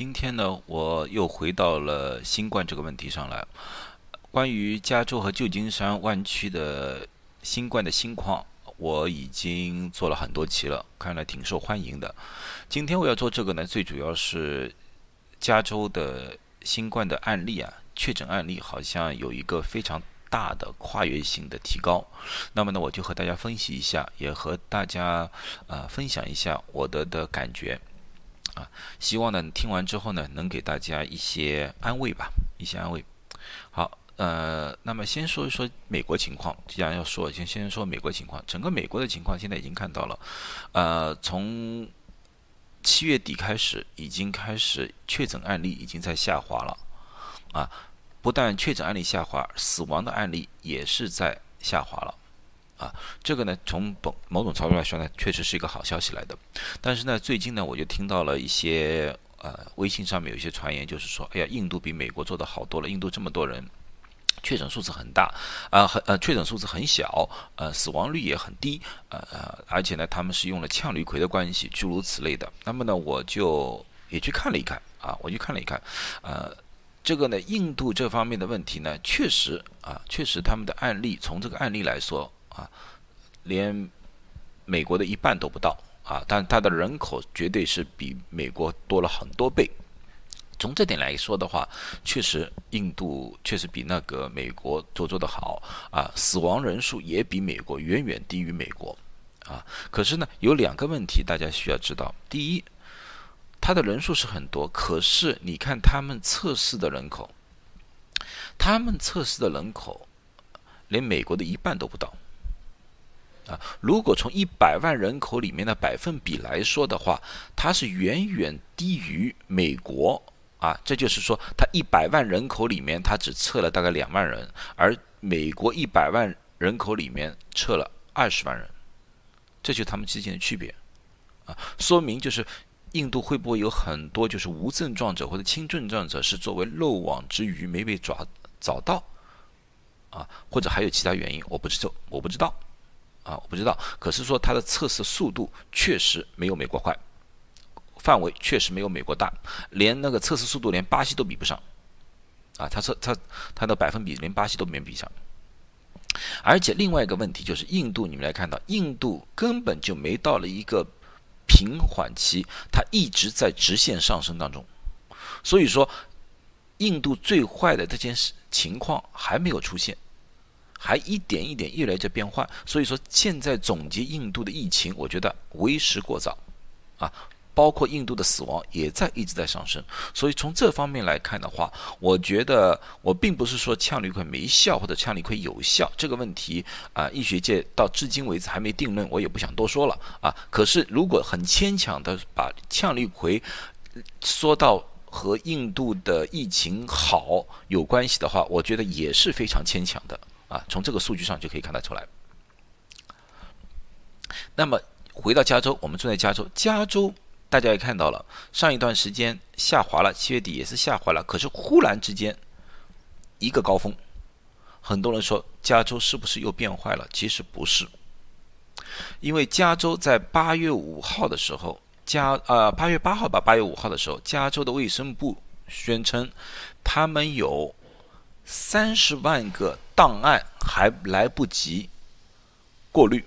今天呢，我又回到了新冠这个问题上来。关于加州和旧金山湾区的新冠的新况，我已经做了很多期了，看来挺受欢迎的。今天我要做这个呢，最主要是加州的新冠的案例啊，确诊案例好像有一个非常大的跨越性的提高。那么呢，我就和大家分析一下，也和大家呃分享一下我的的感觉。啊，希望呢听完之后呢，能给大家一些安慰吧，一些安慰。好，呃，那么先说一说美国情况。既然要说，先先说美国情况。整个美国的情况现在已经看到了，呃，从七月底开始，已经开始确诊案例已经在下滑了。啊，不但确诊案例下滑，死亡的案例也是在下滑了。啊，这个呢，从某某种程度来说呢，确实是一个好消息来的。但是呢，最近呢，我就听到了一些呃，微信上面有一些传言，就是说，哎呀，印度比美国做的好多了。印度这么多人，确诊数字很大，啊，很呃，确诊数字很小，呃，死亡率也很低，呃呃，而且呢，他们是用了羟氯喹的关系，诸如此类的。那么呢，我就也去看了一看，啊，我去看了一看，呃，这个呢，印度这方面的问题呢，确实啊，确实他们的案例，从这个案例来说。啊，连美国的一半都不到啊！但它的人口绝对是比美国多了很多倍。从这点来说的话，确实印度确实比那个美国做做的好啊！死亡人数也比美国远远低于美国啊！可是呢，有两个问题大家需要知道：第一，它的人数是很多，可是你看他们测试的人口，他们测试的人口连美国的一半都不到。啊，如果从一百万人口里面的百分比来说的话，它是远远低于美国啊。这就是说，它一百万人口里面，它只测了大概两万人，而美国一百万人口里面测了二十万人，这就是他们之间的区别啊。说明就是印度会不会有很多就是无症状者或者轻症状者是作为漏网之鱼没被抓找到啊？或者还有其他原因？我不知道，我不知道。啊，我不知道，可是说它的测试速度确实没有美国快，范围确实没有美国大，连那个测试速度连巴西都比不上，啊，它测它它的百分比连巴西都没比上，而且另外一个问题就是印度，你们来看到，印度根本就没到了一个平缓期，它一直在直线上升当中，所以说印度最坏的这件事情况还没有出现。还一点一点越来越变化，所以说现在总结印度的疫情，我觉得为时过早，啊，包括印度的死亡也在一直在上升，所以从这方面来看的话，我觉得我并不是说羟氯喹没效或者羟氯喹有效这个问题啊，医学界到至今为止还没定论，我也不想多说了啊。可是如果很牵强的把羟氯喹说到和印度的疫情好有关系的话，我觉得也是非常牵强的。啊，从这个数据上就可以看得出来。那么回到加州，我们住在加州，加州大家也看到了，上一段时间下滑了，七月底也是下滑了。可是忽然之间一个高峰，很多人说加州是不是又变坏了？其实不是，因为加州在八月五号的时候，加呃八月八号吧，八月五号的时候，加州的卫生部宣称他们有。三十万个档案还来不及过滤，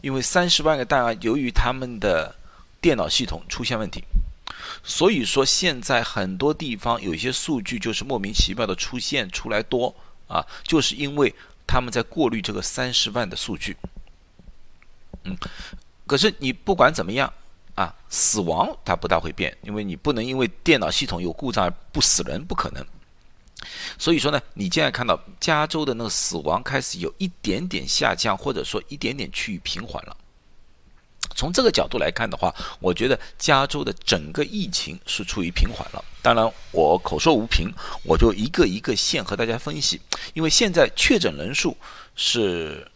因为三十万个档案由于他们的电脑系统出现问题，所以说现在很多地方有些数据就是莫名其妙的出现出来多啊，就是因为他们在过滤这个三十万的数据。嗯，可是你不管怎么样啊，死亡它不大会变，因为你不能因为电脑系统有故障而不死人，不可能。所以说呢，你现在看到加州的那个死亡开始有一点点下降，或者说一点点趋于平缓了。从这个角度来看的话，我觉得加州的整个疫情是处于平缓了。当然，我口说无凭，我就一个一个线和大家分析。因为现在确诊人数是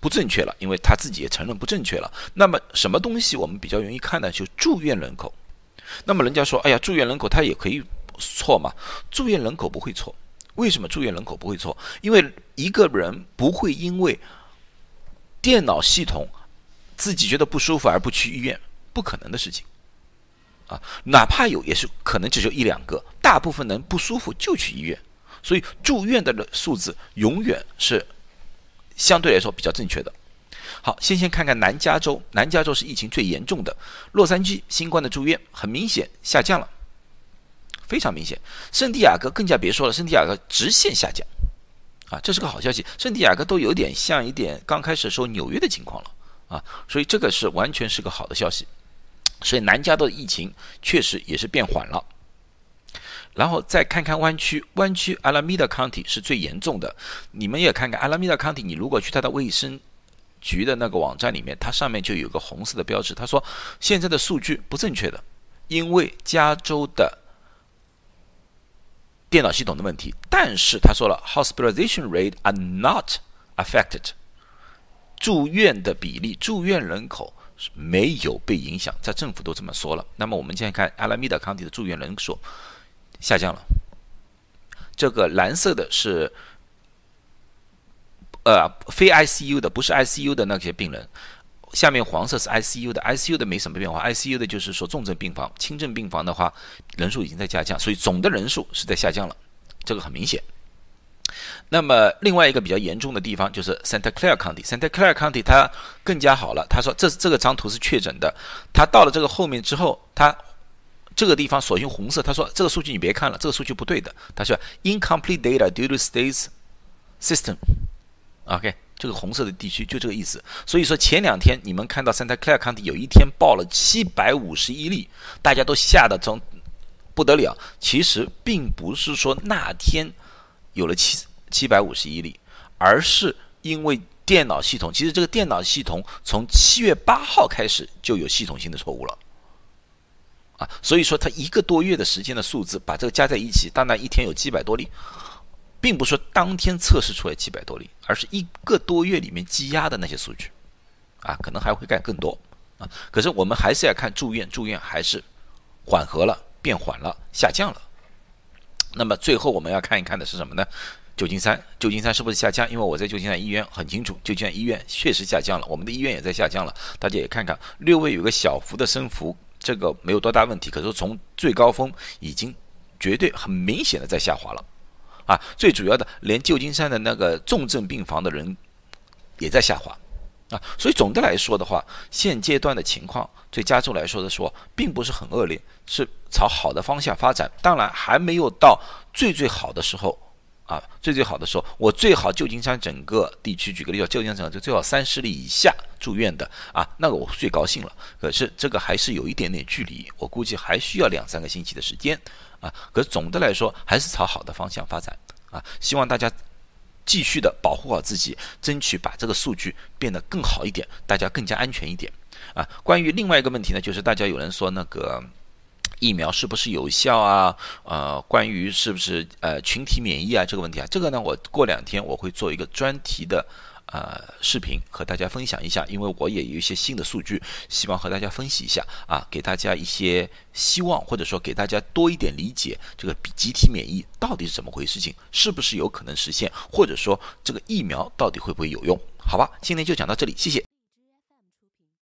不正确了，因为他自己也承认不正确了。那么什么东西我们比较容易看呢？就住院人口。那么人家说，哎呀，住院人口他也可以。错吗？住院人口不会错，为什么住院人口不会错？因为一个人不会因为电脑系统自己觉得不舒服而不去医院，不可能的事情，啊，哪怕有也是可能只有一两个，大部分人不舒服就去医院，所以住院的数字永远是相对来说比较正确的。好，先先看看南加州，南加州是疫情最严重的，洛杉矶新冠的住院很明显下降了，非常明显。圣地亚哥更加别说了，圣地亚哥直线下降，啊，这是个好消息。圣地亚哥都有点像一点刚开始的时候纽约的情况了，啊，所以这个是完全是个好的消息。所以南加州的疫情确实也是变缓了，然后再看看湾区，湾区阿拉米达 County 是最严重的。你们也看看阿拉米达 County，你如果去它的卫生局的那个网站里面，它上面就有个红色的标志，他说现在的数据不正确的，因为加州的电脑系统的问题。但是他说了，hospitalization rate are not affected，住院的比例，住院人口。没有被影响，在政府都这么说了。那么我们现在看阿拉米达康体的住院人数下降了。这个蓝色的是呃非 ICU 的，不是 ICU 的那些病人。下面黄色是 ICU 的，ICU 的没什么变化，ICU 的就是说重症病房、轻症病房的话，人数已经在下降，所以总的人数是在下降了，这个很明显。那么另外一个比较严重的地方就是 Santa Clara County，Santa Clara County 它更加好了。他说这这个张图是确诊的，他到了这个后面之后，他这个地方所用红色，他说这个数据你别看了，这个数据不对的。他说 incomplete data due to state's system。OK，这个红色的地区就这个意思。所以说前两天你们看到 Santa Clara County 有一天报了七百五十一例，大家都吓得从不得了。其实并不是说那天。有了七七百五十一例，而是因为电脑系统，其实这个电脑系统从七月八号开始就有系统性的错误了，啊，所以说它一个多月的时间的数字把这个加在一起，当然一天有七百多例，并不是说当天测试出来七百多例，而是一个多月里面积压的那些数据，啊，可能还会干更多，啊，可是我们还是要看住院，住院还是缓和了，变缓了，下降了。那么最后我们要看一看的是什么呢？旧金山，旧金山是不是下降？因为我在旧金山医院很清楚，旧金山医院确实下降了，我们的医院也在下降了。大家也看看，略微有个小幅的升幅，这个没有多大问题。可是从最高峰已经绝对很明显的在下滑了，啊，最主要的连旧金山的那个重症病房的人也在下滑。啊，所以总的来说的话，现阶段的情况对加州来说的说，并不是很恶劣，是朝好的方向发展。当然还没有到最最好的时候，啊，最最好的时候，我最好旧金山整个地区，举个例子，旧金山整个最好三十例以下住院的，啊，那个我最高兴了。可是这个还是有一点点距离，我估计还需要两三个星期的时间，啊，可是总的来说还是朝好的方向发展，啊，希望大家。继续的保护好自己，争取把这个数据变得更好一点，大家更加安全一点啊。关于另外一个问题呢，就是大家有人说那个疫苗是不是有效啊？呃，关于是不是呃群体免疫啊这个问题啊，这个呢，我过两天我会做一个专题的。呃，视频和大家分享一下，因为我也有一些新的数据，希望和大家分析一下啊，给大家一些希望，或者说给大家多一点理解，这个集体免疫到底是怎么回事？情是不是有可能实现？或者说这个疫苗到底会不会有用？好吧，今天就讲到这里，谢谢。